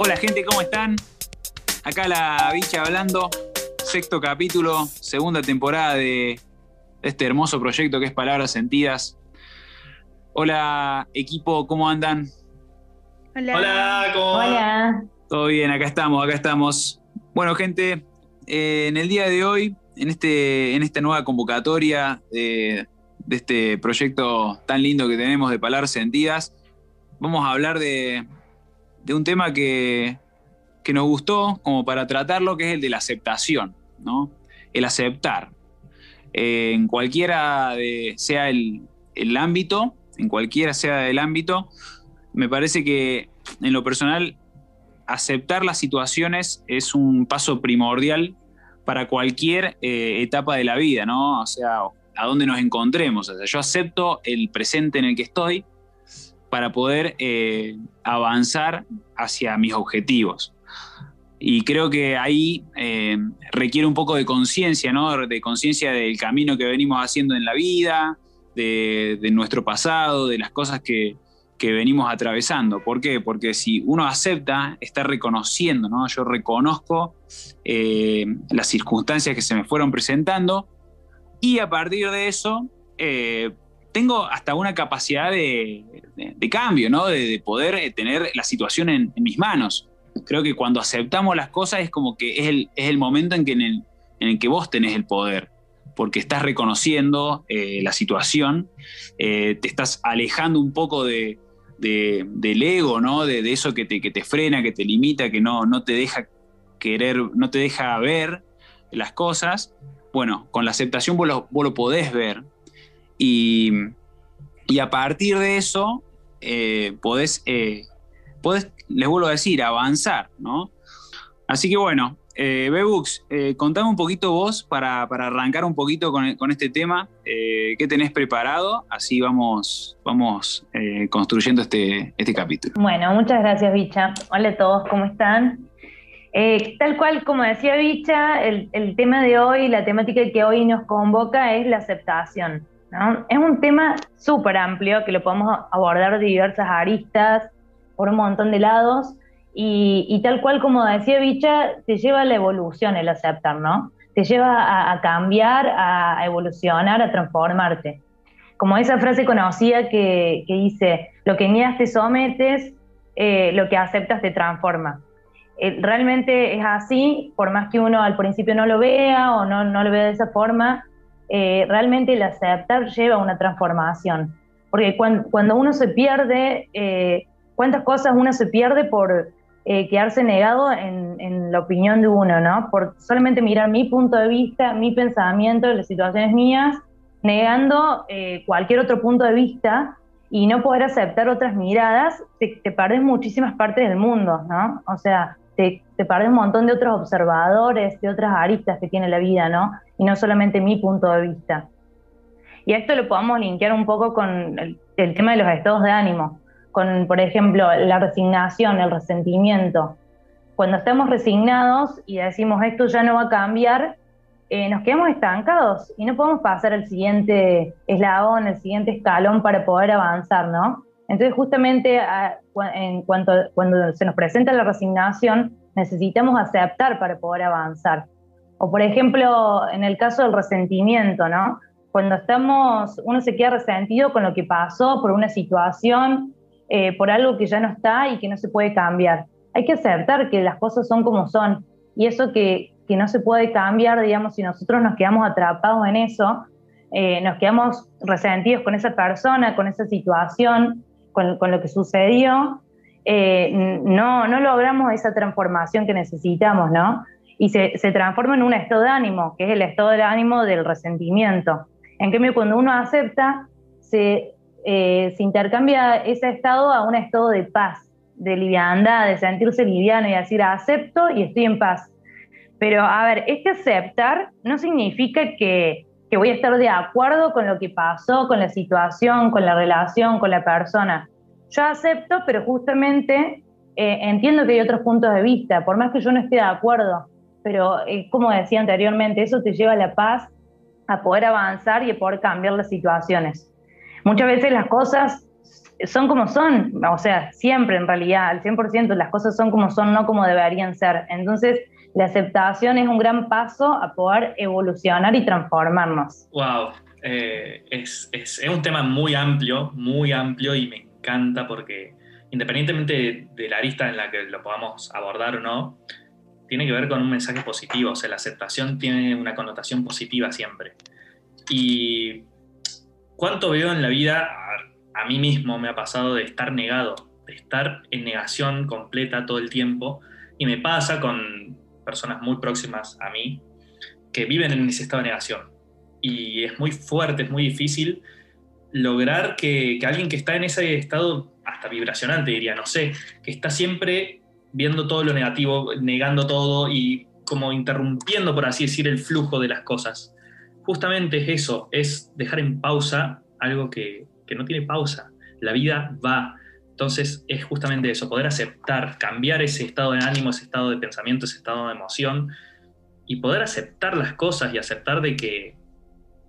Hola gente, ¿cómo están? Acá la bicha hablando, sexto capítulo, segunda temporada de este hermoso proyecto que es Palabras Sentidas. Hola equipo, ¿cómo andan? Hola. Hola, ¿cómo? Hola. Todo bien, acá estamos, acá estamos. Bueno gente, eh, en el día de hoy, en, este, en esta nueva convocatoria de, de este proyecto tan lindo que tenemos de Palabras Sentidas, vamos a hablar de, de un tema que, que nos gustó como para tratarlo, que es el de la aceptación, ¿no? El aceptar. Eh, en cualquiera sea el, el ámbito, en cualquiera sea el ámbito, me parece que en lo personal aceptar las situaciones es un paso primordial para cualquier eh, etapa de la vida, ¿no? O sea, a dónde nos encontremos. O sea, yo acepto el presente en el que estoy para poder eh, avanzar hacia mis objetivos. Y creo que ahí eh, requiere un poco de conciencia, ¿no? De conciencia del camino que venimos haciendo en la vida, de, nuestro pasado, de las cosas que, que venimos atravesando. ¿Por qué? Porque si uno acepta, está reconociendo, ¿no? Yo reconozco eh, las circunstancias que se me fueron presentando y a partir de eso tengo hasta una capacidad de, cambio, ¿no? De, de poder eh, tener la situación en, mis manos. Creo que cuando aceptamos las cosas es como que es el, es el momento en que, en, el, en el que vos tenés el poder, porque estás reconociendo eh, la situación, eh, te estás alejando un poco de, de- del ego, ¿no? De eso que te, que te frena, que te limita, que no, no te deja querer, no te deja ver las cosas. Bueno, con la aceptación vos lo, vos lo podés ver. Y, y a partir de eso, eh, podés, eh, podés, les vuelvo a decir, avanzar, ¿no? Así que bueno, eh, Bebux, eh, contame un poquito vos para, para arrancar un poquito con, con este tema. Eh, ¿Qué tenés preparado? Así vamos, vamos construyendo este, este capítulo. Bueno, muchas gracias, Bicha. Hola a todos, ¿cómo están? Tal cual, como decía Bicha, el, el tema de hoy, la temática que hoy nos convoca es la aceptación. ¿No? Es un tema súper amplio que lo podemos abordar de diversas aristas, por un montón de lados, y, y tal cual como decía Bicha, te lleva a la evolución el aceptar, ¿no? Te lleva a, a cambiar, a, evolucionar, a transformarte. Como esa frase conocida que, que dice, lo que niegas te sometes, eh, lo que aceptas te transforma. Eh, realmente es así, por más que uno al principio no lo vea o no, no lo vea de esa forma, eh, realmente el aceptar lleva a una transformación. Porque cuan- cuando, uno se pierde, eh, cuántas cosas uno se pierde por eh, quedarse negado en, en la opinión de uno, ¿no? Por solamente mirar mi punto de vista, mi pensamiento, las situaciones mías, negando eh, cualquier otro punto de vista y no poder aceptar otras miradas, te, te muchísimas partes del mundo, ¿no? O sea, te, te un montón de otros observadores, de otras aristas que tiene la vida, ¿no? Y no solamente mi punto de vista. Y a esto lo podemos linkear un poco con el, el tema de los estados de ánimo, con, por ejemplo, la resignación, el resentimiento. Cuando estamos resignados y decimos esto ya no va a cambiar, eh, nos quedamos estancados y no podemos pasar al siguiente eslabón, el siguiente escalón para poder avanzar, ¿no? Entonces, justamente a- cua- en cuanto, cuando se nos presenta la resignación, necesitamos aceptar para poder avanzar. O, por ejemplo, en el caso del resentimiento, ¿no? Cuando estamos, uno se queda resentido con lo que pasó por una situación, eh, por algo que ya no está y que no se puede cambiar. Hay que aceptar que las cosas son como son y eso que, que no se puede cambiar, digamos, si nosotros nos quedamos atrapados en eso, eh, nos quedamos resentidos con esa persona, con esa situación, con, lo que sucedió, eh, no, no logramos esa transformación que necesitamos, ¿no? Y se, se transforma en un estado de ánimo, que es el estado de ánimo del resentimiento. En cambio, cuando uno acepta, se, eh, se intercambia ese estado a un estado de paz, de liviandad, de sentirse liviano y decir, acepto y estoy en paz. Pero, a ver, este aceptar no significa que, que voy a estar de acuerdo con lo que pasó, con la situación, con la relación, con la persona. Yo acepto, pero justamente eh, entiendo que hay otros puntos de vista, por más que yo no esté de acuerdo. Pero, eh, como decía anteriormente, eso te lleva a la paz, a poder avanzar y a poder cambiar las situaciones. Muchas veces las cosas son como son, o sea, siempre en realidad, al 100% las cosas son como son, no como deberían ser. Entonces, la aceptación es un gran paso a poder evolucionar y transformarnos. Wow, eh, es, un tema muy amplio, muy amplio y me encanta porque independientemente de, la arista en la que lo podamos abordar o no, tiene que ver con un mensaje positivo, o sea, la aceptación tiene una connotación positiva siempre. Y cuánto veo en la vida, a, mí mismo me ha pasado de estar negado, de estar en negación completa todo el tiempo, y me pasa con personas muy próximas a mí que viven en ese estado de negación. Y es muy fuerte, es muy difícil lograr que, alguien que está en ese estado hasta vibracional, te diría, no sé, que está siempre viendo todo lo negativo, negando todo y como interrumpiendo, por así decir, el flujo de las cosas. Justamente es eso, es dejar en pausa algo que, que no tiene pausa. La vida va. Entonces es justamente eso, poder aceptar, cambiar ese estado de ánimo, ese estado de pensamiento, ese estado de emoción y poder aceptar las cosas y aceptar de que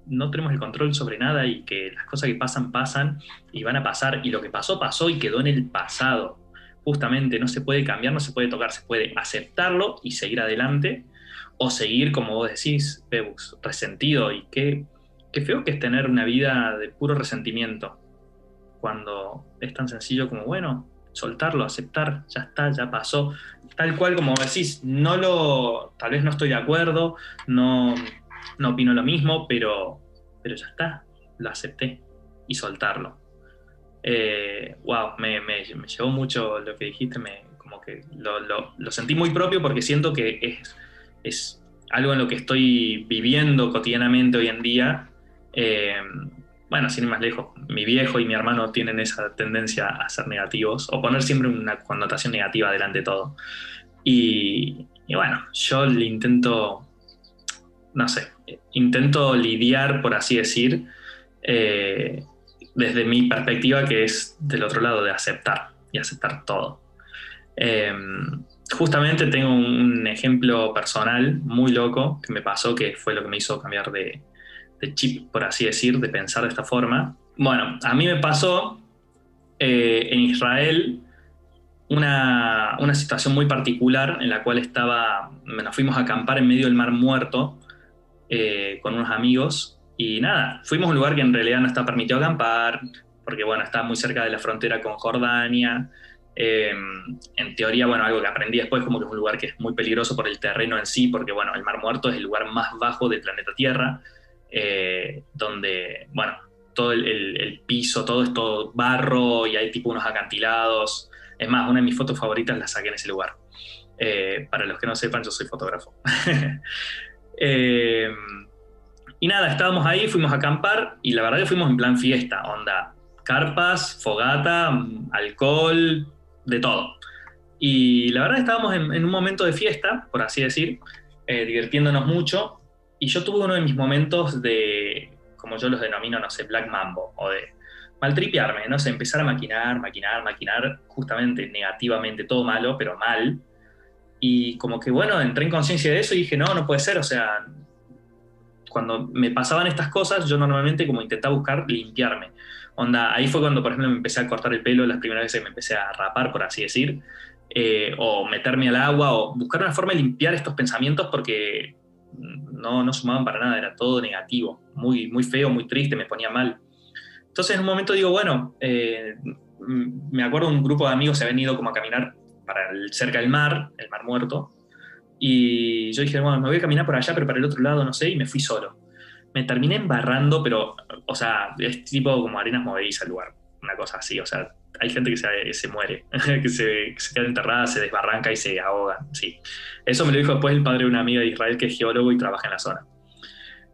no tenemos el control sobre nada y que las cosas que pasan pasan y van a pasar y lo que pasó pasó y quedó en el pasado. Justamente no se puede cambiar, no se puede tocar, se puede aceptarlo y seguir adelante o seguir, como vos decís, Bebus, resentido y qué, qué feo que es tener una vida de puro resentimiento cuando es tan sencillo como, bueno, soltarlo, aceptar, ya está, ya pasó, tal cual como decís, no lo, tal vez no estoy de acuerdo, no, no opino lo mismo, pero, pero ya está, lo acepté y soltarlo. Eh, wow, me, me, llevó mucho lo que dijiste, me, como que lo, lo, sentí muy propio porque siento que es, es, algo en lo que estoy viviendo cotidianamente hoy en día. Eh, bueno, sin ir más lejos, mi viejo y mi hermano tienen esa tendencia a ser negativos o poner siempre una connotación negativa delante de todo. Y, y bueno, yo le intento no sé, intento lidiar, por así decir, eh, desde mi perspectiva, que es del otro lado, de aceptar y aceptar todo. Eh, justamente tengo un ejemplo personal muy loco que me pasó, que fue lo que me hizo cambiar de, chip, por así decir, de pensar de esta forma. Bueno, a mí me pasó eh, en Israel una, una, situación muy particular en la cual estaba, nos fuimos a acampar en medio del Mar Muerto eh, con unos amigos y nada, fuimos a un lugar que en realidad no está permitido acampar, porque bueno, está muy cerca de la frontera con Jordania. Eh, en teoría, bueno, algo que aprendí después, como que es un lugar que es muy peligroso por el terreno en sí, porque bueno, el Mar Muerto es el lugar más bajo del planeta Tierra, eh, donde, bueno, todo el, piso, todo es todo barro y hay tipo unos acantilados. Es más, una de mis fotos favoritas la saqué en ese lugar. para los que no sepan, yo soy fotógrafo. Eh, y nada, estábamos ahí, fuimos a acampar y la verdad que fuimos en plan fiesta, onda, carpas, fogata, alcohol, de todo. Y la verdad estábamos en, un momento de fiesta, por así decir, eh, divirtiéndonos mucho. Y yo tuve uno de mis momentos de, como yo los denomino, no sé, Black Mambo, o de maltripearme, no sé, empezar a maquinar, maquinar, maquinar, justamente negativamente, todo malo, pero mal. Y como que, bueno, entré en conciencia de eso y dije, no, no puede ser, o sea, cuando me pasaban estas cosas, yo normalmente como intentaba buscar limpiarme. Onda, ahí fue cuando, por ejemplo, me empecé a cortar el pelo, las primeras veces me empecé a rapar, por así decir, eh, o meterme al agua, o buscar una forma de limpiar estos pensamientos porque no, no sumaban para nada, era todo negativo, muy, muy feo, muy triste, me ponía mal. Entonces en un momento digo, bueno, eh, me acuerdo un grupo de amigos se habían ido como a caminar para cerca del mar, el mar muerto, y yo dije, bueno, me voy a caminar por allá, pero para el otro lado, no sé, y me fui solo. Me terminé embarrando, pero, o sea, es tipo como arenas movedizas el lugar, una cosa así, o sea, hay gente que se, muere, que se, queda enterrada, se desbarranca y se ahoga, sí. Eso me lo dijo después el padre de una amiga de Israel que es geólogo y trabaja en la zona.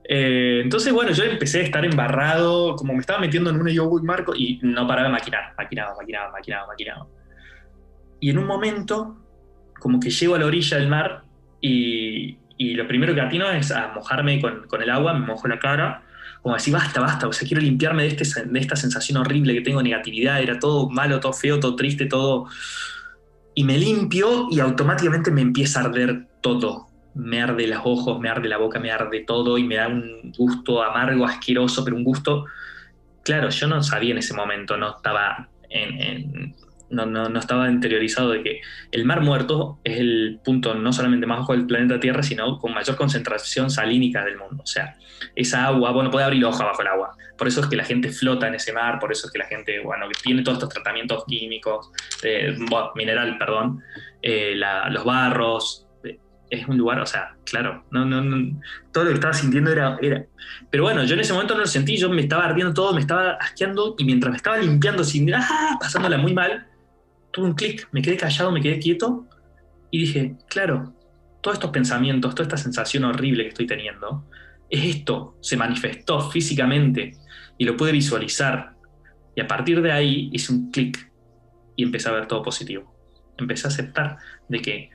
Eh, entonces, bueno, yo empecé a estar embarrado, como me estaba metiendo en un yo marco, y no paraba de maquinar, maquinaba, maquinaba, maquinaba, maquinaba y en un momento, como que llego a la orilla del mar y, lo primero que atino es a mojarme con, el agua, me mojo la cara, como decir, basta, basta, o sea, quiero limpiarme de, este, de esta sensación horrible que tengo, negatividad, era todo malo, todo feo, todo triste, todo... Y me limpio y automáticamente me empieza a arder todo. Me arde los ojos, me arde la boca, me arde todo y me da un gusto amargo, asqueroso, pero un gusto... Claro, yo no sabía en ese momento, no estaba no, no, estaba interiorizado de que el mar muerto es el punto no solamente más bajo del planeta Tierra, sino con mayor concentración salínica del mundo. O sea, esa agua, bueno, puede abrir hoja bajo el agua. Por eso es que la gente flota en ese mar, por eso es que la gente, bueno, tiene todos estos tratamientos químicos, eh, mineral, perdón, eh, los barros, es un lugar, o sea, claro, no, no, no, todo lo que estaba sintiendo era, era... Pero bueno, yo en ese momento no lo sentí, yo me estaba ardiendo todo, me estaba asqueando y mientras me estaba limpiando sin... ¡ah! pasándola muy mal, tuve un clic, me quedé callado, me quedé quieto y dije, claro, todos estos pensamientos, toda esta sensación horrible que estoy teniendo, es esto, se manifestó físicamente y lo pude visualizar. Y a partir de ahí hice un clic y empecé a ver todo positivo. Empecé a aceptar de que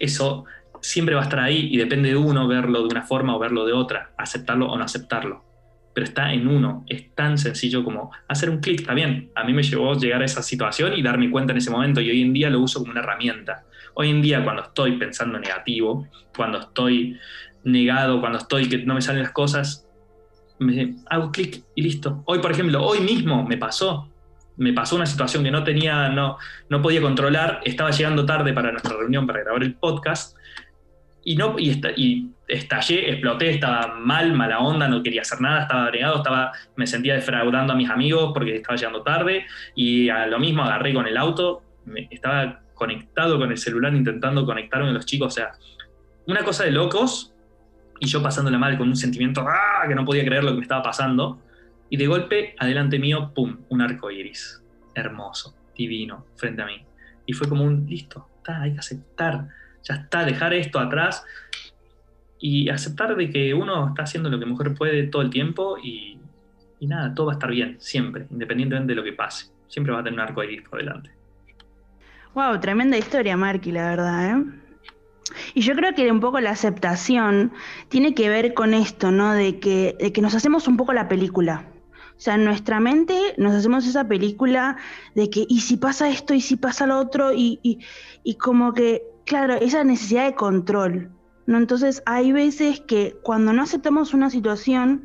eso siempre va a estar ahí y depende de uno verlo de una forma o verlo de otra, aceptarlo o no aceptarlo pero está en uno. Es tan sencillo como hacer un clic, está bien. A mí me llevó llegar a esa situación y darme cuenta en ese momento y hoy en día lo uso como una herramienta. Hoy en día cuando estoy pensando negativo, cuando estoy negado, cuando estoy que no me salen las cosas, me hago clic y listo. Hoy, por ejemplo, hoy mismo me pasó. Me pasó una situación que no tenía, no, no podía controlar. Estaba llegando tarde para nuestra reunión para grabar el podcast y, no, y, y estallé, exploté, estaba mal, mala onda, no quería hacer nada, estaba agregado, estaba, me sentía defraudando a mis amigos porque estaba llegando tarde y a lo mismo agarré con el auto, estaba conectado con el celular intentando conectarme con los chicos, o sea, una cosa de locos y yo pasándola mal con un sentimiento ¡ah! que no podía creer lo que me estaba pasando y de golpe, adelante mío, ¡pum!, un arco iris, hermoso, divino, frente a mí. Y fue como un, listo, está, hay que aceptar ya está, dejar esto atrás y aceptar de que uno está haciendo lo que mejor puede todo el tiempo y, nada, todo va a estar bien, siempre, independientemente de lo que pase. Siempre va a tener un arco iris por delante. Wow, tremenda historia, Marky, la verdad, ¿eh? Y yo creo que un poco la aceptación tiene que ver con esto, ¿no? De que, que nos hacemos un poco la película. O sea, en nuestra mente nos hacemos esa película de que, y si pasa esto, y si pasa lo otro, y, y como que Claro, esa necesidad de control. ¿no? Entonces hay veces que cuando no aceptamos una situación,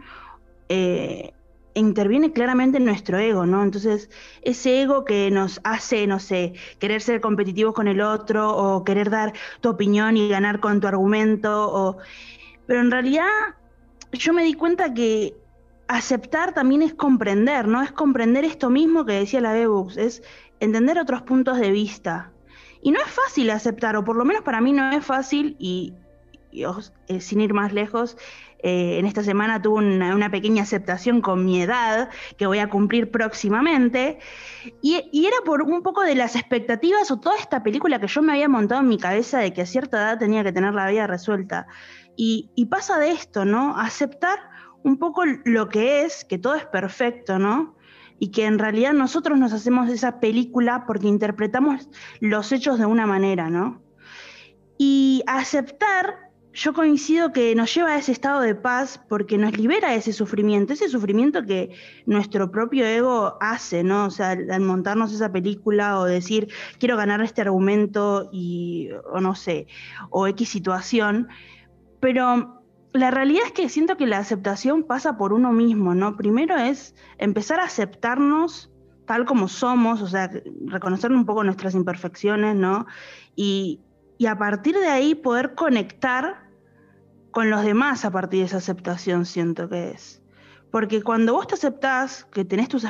eh, interviene claramente nuestro ego, ¿no? Entonces, ese ego que nos hace, no sé, querer ser competitivos con el otro o querer dar tu opinión y ganar con tu argumento, pero en realidad yo me di cuenta que aceptar también es comprender, ¿no? Es comprender esto mismo que decía la Bebux, es entender otros puntos de vista, y no es fácil aceptar, o por lo menos para mí no es fácil, y, eh, sin ir más lejos, eh, en esta semana tuve una, pequeña aceptación con mi edad, que voy a cumplir próximamente, y, era por un poco de las expectativas o toda esta película que yo me había montado en mi cabeza de que a cierta edad tenía que tener la vida resuelta. Y, y pasa de esto, ¿no? Aceptar un poco lo que es, que todo es perfecto, ¿no? Y que en realidad nosotros nos hacemos esa película porque interpretamos los hechos de una manera, ¿no? Y aceptar, yo coincido que nos lleva a ese estado de paz porque nos libera de ese sufrimiento, ese sufrimiento que nuestro propio ego hace, ¿no? O sea, al montarnos esa película o decir, quiero ganar este argumento y, o no sé, o X situación, pero la realidad es que siento que la aceptación pasa por uno mismo, ¿no? Primero es empezar a aceptarnos tal como somos, o sea, reconocer un poco nuestras imperfecciones, ¿no? Y, a partir de ahí poder conectar con los demás a partir de esa aceptación, siento que es. Porque cuando vos te aceptás que tenés tus,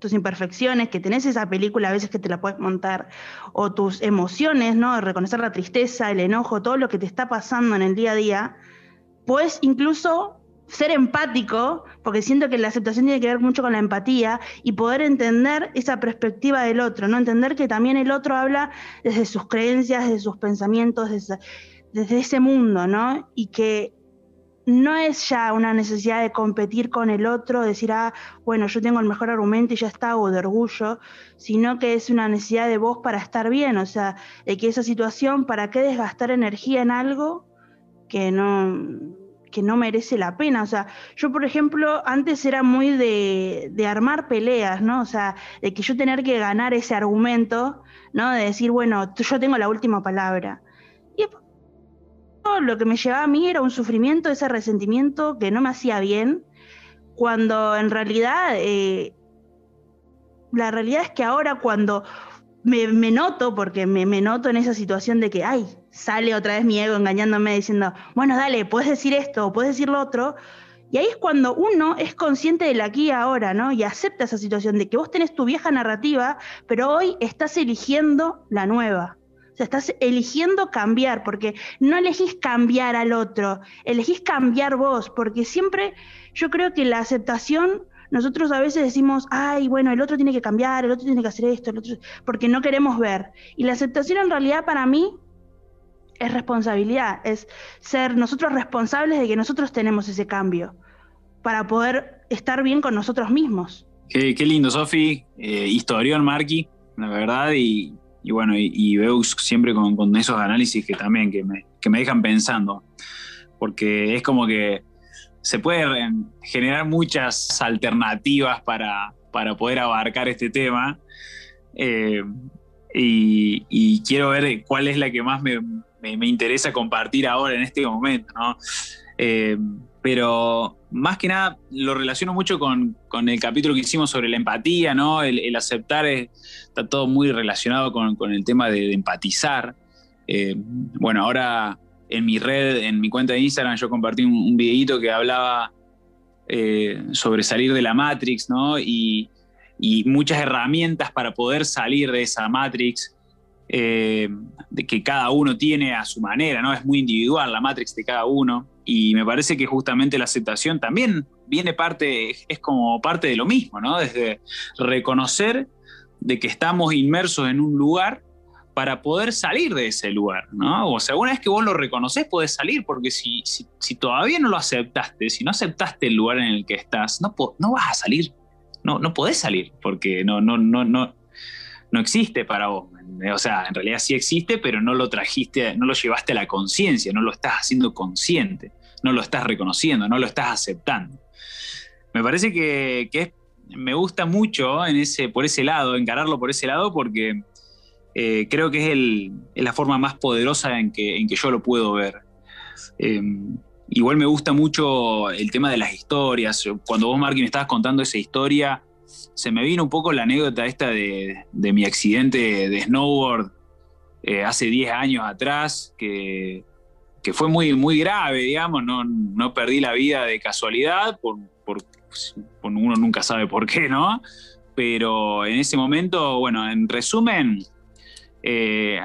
tus imperfecciones, que tenés esa película a veces que te la puedes montar, o tus emociones, ¿no? Reconocer la tristeza, el enojo, todo lo que te está pasando en el día a día, puedes incluso ser empático, porque siento que la aceptación tiene que ver mucho con la empatía y poder entender esa perspectiva del otro, ¿no? Entender que también el otro habla desde sus creencias, desde sus pensamientos, desde, desde ese mundo, ¿no? Y que no es ya una necesidad de competir con el otro, decir, ah, bueno, yo tengo el mejor argumento y ya está, o de orgullo, sino que es una necesidad de vos para estar bien, o sea, de que esa situación, ¿para qué desgastar energía en algo que no, que no merece la pena. O sea, yo, por ejemplo, antes era muy de, armar peleas, ¿no? O sea, de que yo tener que ganar ese argumento, ¿no? De decir, bueno, yo tengo la última palabra. Y lo que me llevaba a mí era un sufrimiento, ese resentimiento que no me hacía bien, cuando en realidad eh, la realidad es que ahora cuando me, noto, porque me, noto en esa situación de que, ay, sale otra vez mi ego engañándome diciendo, bueno, dale, puedes decir esto puedes decir lo otro. Y ahí es cuando uno es consciente del aquí y ahora, ¿no? Y acepta esa situación de que vos tenés tu vieja narrativa, pero hoy estás eligiendo la nueva. O sea, estás eligiendo cambiar, porque no elegís cambiar al otro, elegís cambiar vos, porque siempre yo creo que la aceptación nosotros a veces decimos, ay, bueno, el otro tiene que cambiar, el otro tiene que hacer esto, el otro, porque no queremos ver. Y la aceptación en realidad para mí es responsabilidad, es ser nosotros responsables de que nosotros tenemos ese cambio para poder estar bien con nosotros mismos. Qué, lindo, Sofi, eh, historión, Marky, la verdad, y, bueno, y, veo siempre con, esos análisis que también que me, que me dejan pensando, porque es como que se pueden generar muchas alternativas para, poder abarcar este tema. Eh, y, quiero ver cuál es la que más me, interesa compartir ahora en este momento. Eh, pero más que nada lo relaciono mucho con, el capítulo que hicimos sobre la empatía, ¿no? El, aceptar está todo muy relacionado con, el tema de, empatizar. Eh, bueno, ahora en mi red, en mi cuenta de Instagram, yo compartí un, videito que hablaba eh, sobre salir de la Matrix, ¿no? Y, muchas herramientas para poder salir de esa Matrix, eh, de que cada uno tiene a su manera, ¿no? Es muy individual la Matrix de cada uno. Y me parece que justamente la aceptación también viene parte, es como parte de lo mismo, ¿no? Desde reconocer de que estamos inmersos en un lugar para poder salir de ese lugar, ¿no? O sea, una vez que vos lo reconoces, podés salir, porque si, si, todavía no lo aceptaste, si no aceptaste el lugar en el que estás, no, no vas a salir, no, no podés salir, porque no, no, no, no, no existe para vos. O sea, en realidad sí existe, pero no lo trajiste, no lo llevaste a la conciencia, no lo estás haciendo consciente, no lo estás reconociendo, no lo estás aceptando. Me parece que, que me gusta mucho en ese, por ese lado, encararlo por ese lado, porque eh, creo que es, la forma más poderosa en que, yo lo puedo ver. Em, igual me gusta mucho el tema de las historias. Cuando vos, Marky, me estabas contando esa historia, se me vino un poco la anécdota esta de, mi accidente de snowboard eh, hace 10 años atrás, que, fue muy, muy grave, digamos. No, perdí la vida de casualidad, por, uno nunca sabe por qué, ¿no? Pero en ese momento, bueno, en resumen, eh,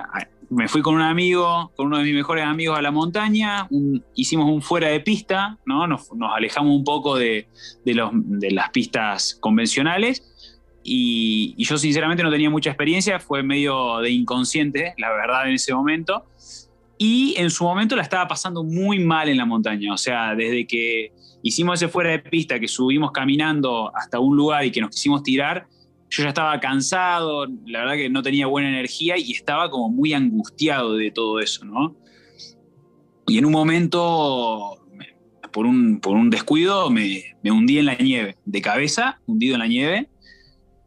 me fui con un amigo, con uno de mis mejores amigos a la montaña, hicimos un fuera de pista, ¿no? nos, alejamos un poco de, las pistas convencionales y, yo sinceramente no tenía mucha experiencia, fue medio de inconsciente, la verdad, en ese momento. Y en su momento la estaba pasando muy mal en la montaña, o sea, desde que hicimos ese fuera de pista, que subimos caminando hasta un lugar y que nos quisimos tirar, yo ya estaba cansado, la verdad que no tenía buena energía y estaba como muy angustiado de todo eso, ¿no? Y en un momento, por un, por un descuido, me, hundí en la nieve, de cabeza, hundido en la nieve.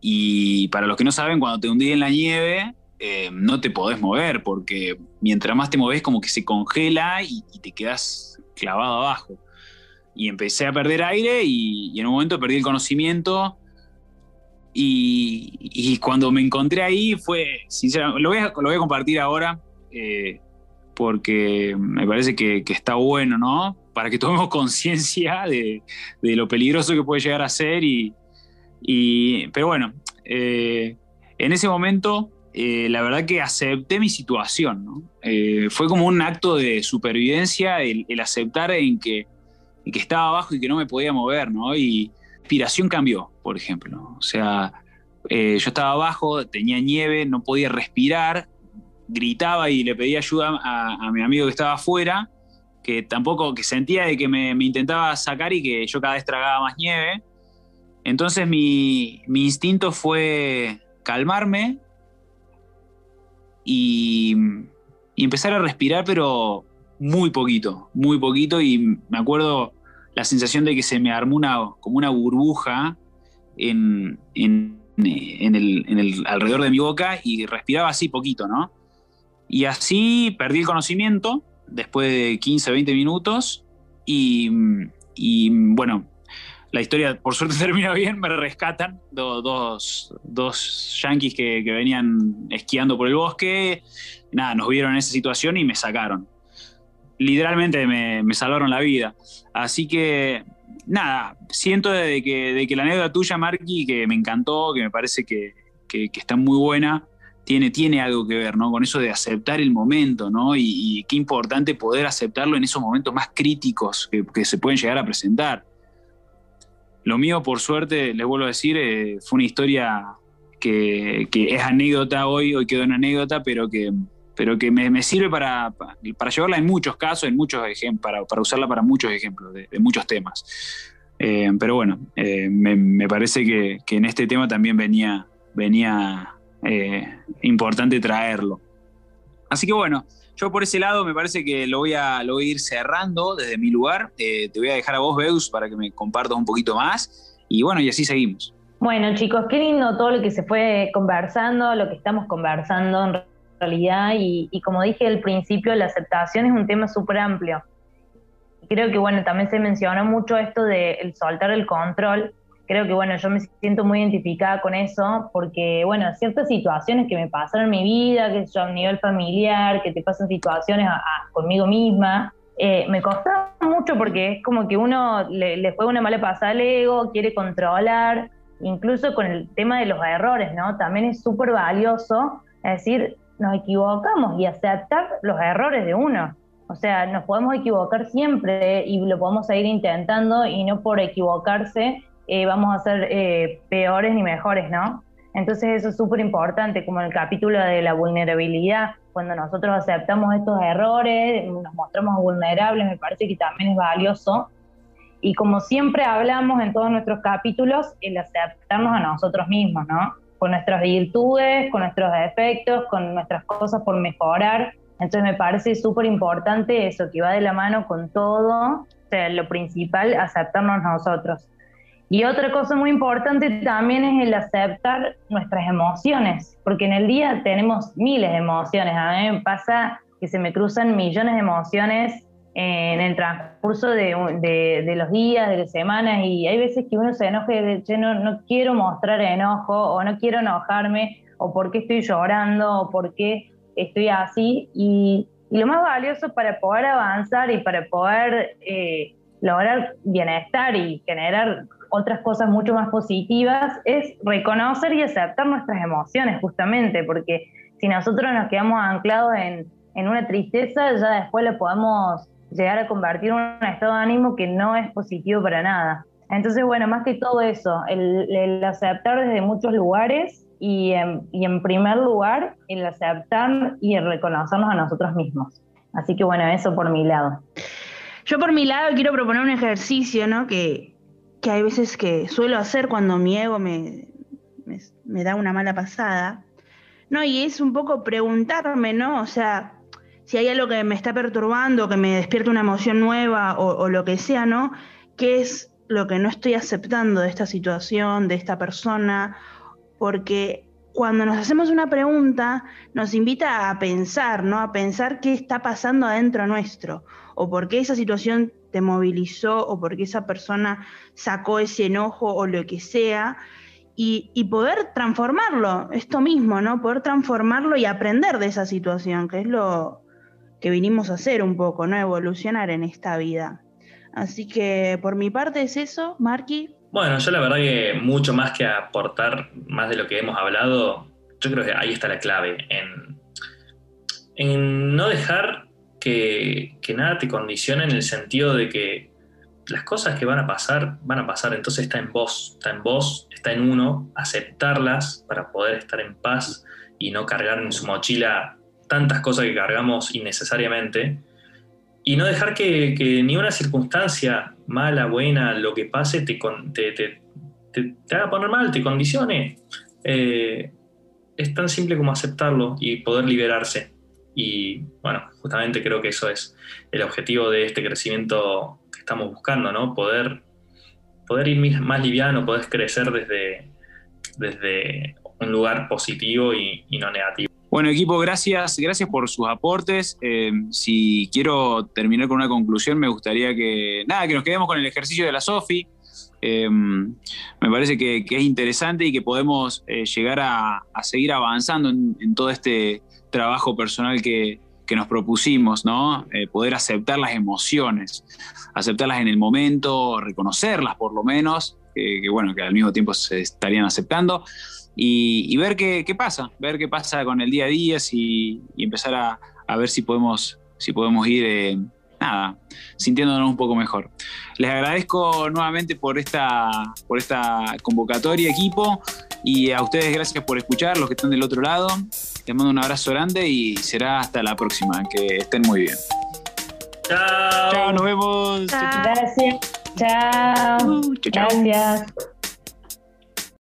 Y para los que no saben, cuando te hundí en la nieve, eh, no te podés mover, porque mientras más te moves, como que se congela y, te quedas clavado abajo. Y empecé a perder aire y en un momento perdí el conocimiento y, cuando me encontré ahí fue, sinceramente, lo voy a, compartir ahora eh, porque me parece que, está bueno, ¿no? Para que tomemos conciencia de, lo peligroso que puede llegar a ser. Y, pero bueno, eh, en ese momento eh, la verdad que acepté mi situación, ¿no? fue como un acto de supervivencia el, aceptar en que, estaba abajo y que no me podía mover, ¿no? Y, respiración cambió, por ejemplo. O sea, eh, yo estaba abajo, tenía nieve, no podía respirar, gritaba y le pedía ayuda a, mi amigo que estaba afuera, que tampoco, que sentía de que me, intentaba sacar y que yo cada vez tragaba más nieve. Entonces mi, instinto fue calmarme y, y empezar a respirar, pero muy poquito, muy poquito. Y me acuerdo la sensación de que se me armó una, como una burbuja en, el, alrededor de mi boca y respiraba así poquito, ¿no? Y así perdí el conocimiento después de 15, 20 minutos y, bueno, la historia, por suerte, termina bien, me rescatan dos, dos yanquis que, venían esquiando por el bosque. Nada, nos vieron en esa situación y me sacaron. Literalmente me, salvaron la vida. Así que, nada, siento de que, que la anécdota tuya, Marky, que me encantó, que me parece que, está muy buena, tiene, tiene, algo que ver, ¿no? Con eso de aceptar el momento, ¿no? Y, qué importante poder aceptarlo en esos momentos más críticos que, que, se pueden llegar a presentar. Lo mío, por suerte, les vuelvo a decir, eh, fue una historia que, es anécdota hoy, hoy quedó en anécdota, pero que, pero que me, sirve para, para, llevarla en muchos casos, en muchos ejemplos, para, usarla para muchos ejemplos de, muchos temas. Eh, pero bueno, eh, me, parece que, en este tema también venía, venía importante traerlo. Así que bueno, yo por ese lado me parece que lo voy a, lo voy a ir cerrando desde mi lugar. Eh, te voy a dejar a vos, Beus, para que me compartas un poquito más. Y bueno, y así seguimos. Bueno, chicos, qué lindo todo lo que se fue conversando, lo que estamos conversando en realidad. Y, como dije al principio, la aceptación es un tema súper amplio. Creo que, bueno, también se mencionó mucho esto de el soltar el control creo que bueno, yo me siento muy identificada con eso, porque bueno, ciertas situaciones que me pasaron en mi vida, que yo a nivel familiar, que te pasan situaciones conmigo misma, eh, me costó mucho porque es como que uno le, le juega una mala pasada al ego, quiere controlar, incluso con el tema de los errores, ¿no? También es súper valioso, es decir, nos equivocamos y aceptar los errores de uno. O sea, nos podemos equivocar siempre y lo podemos seguir intentando y no por equivocarse eh, vamos a ser eh, peores ni mejores, ¿no? Entonces eso es súper importante, como en el capítulo de la vulnerabilidad, cuando nosotros aceptamos estos errores, nos mostramos vulnerables, me parece que también es valioso. Y como siempre hablamos en todos nuestros capítulos, el aceptarnos a nosotros mismos, ¿no? Con nuestras virtudes, con nuestros defectos, con nuestras cosas por mejorar. Entonces me parece súper importante eso, que va de la mano con todo, o sea, lo principal, aceptarnos nosotros. Y otra cosa muy importante también es el aceptar nuestras emociones, porque en el día tenemos miles de emociones. A mí me pasa que se me cruzan millones de emociones en el transcurso de, los días, de las semanas, y hay veces que uno se enoja y dice, no, no quiero mostrar enojo, o no quiero enojarme, o por qué estoy llorando, o por qué estoy así. Y, lo más valioso para poder avanzar y para poder eh, lograr bienestar y generar otras cosas mucho más positivas es reconocer y aceptar nuestras emociones, justamente, porque si nosotros nos quedamos anclados en, una tristeza, ya después lo podemos llegar a convertir un estado de ánimo que no es positivo para nada. Entonces, bueno, más que todo eso, el, aceptar desde muchos lugares y en, y primer lugar, el aceptar y el reconocernos a nosotros mismos. Así que bueno, eso por mi lado. Yo por mi lado quiero proponer un ejercicio, ¿no? Que, que hay veces que suelo hacer cuando mi ego me, me, da una mala pasada, ¿no? Y es un poco preguntarme, ¿no? O sea, si hay algo que me está perturbando, que me despierta una emoción nueva o, lo que sea, ¿no? ¿Qué es lo que no estoy aceptando de esta situación, de esta persona? Porque cuando nos hacemos una pregunta, nos invita a pensar, ¿no? A pensar qué está pasando adentro nuestro, o por qué esa situación te movilizó, o por qué esa persona sacó ese enojo o lo que sea, y, poder transformarlo, esto mismo, ¿no? Poder transformarlo y aprender de esa situación, que es lo que vinimos a hacer un poco, ¿no? Evolucionar en esta vida. Así que por mi parte es eso, Marky. Bueno, yo la verdad que mucho más que aportar más de lo que hemos hablado, yo creo que ahí está la clave, en, no dejar que, que, nada te condicione en el sentido de que las cosas que van a pasar, van a pasar, entonces está en vos, está en vos, está en uno, aceptarlas para poder estar en paz y no cargar en su mochila tantas cosas que cargamos innecesariamente. Y no dejar que, ni una circunstancia mala, buena, lo que pase, te, te, te, haga poner mal, te condicione. Eh, es tan simple como aceptarlo y poder liberarse. Y bueno, justamente creo que eso es el objetivo de este crecimiento que estamos buscando, ¿no? Poder, poder ir más liviano, poder crecer desde, desde un lugar positivo y, no negativo. Bueno, equipo, gracias, gracias por sus aportes. Eh, si quiero terminar con una conclusión, me gustaría que, nada, que nos quedemos con el ejercicio de la SOFI. Eh, me parece que, es interesante y que podemos eh, llegar a, seguir avanzando en, todo este trabajo personal que, nos propusimos, ¿no? poder aceptar las emociones, aceptarlas en el momento, reconocerlas por lo menos, que, bueno, que al mismo tiempo se estarían aceptando y, ver qué, pasa, ver qué pasa con el día a día y empezar a, ver si podemos, si podemos ir, eh, nada, sintiéndonos un poco mejor. Les agradezco nuevamente por esta, por esta convocatoria, equipo, y a ustedes gracias por escuchar, los que están del otro lado. Les mando un abrazo grande y será hasta la próxima. Que estén muy bien. Chao. Chao, nos vemos. Gracias. Chao. Gracias.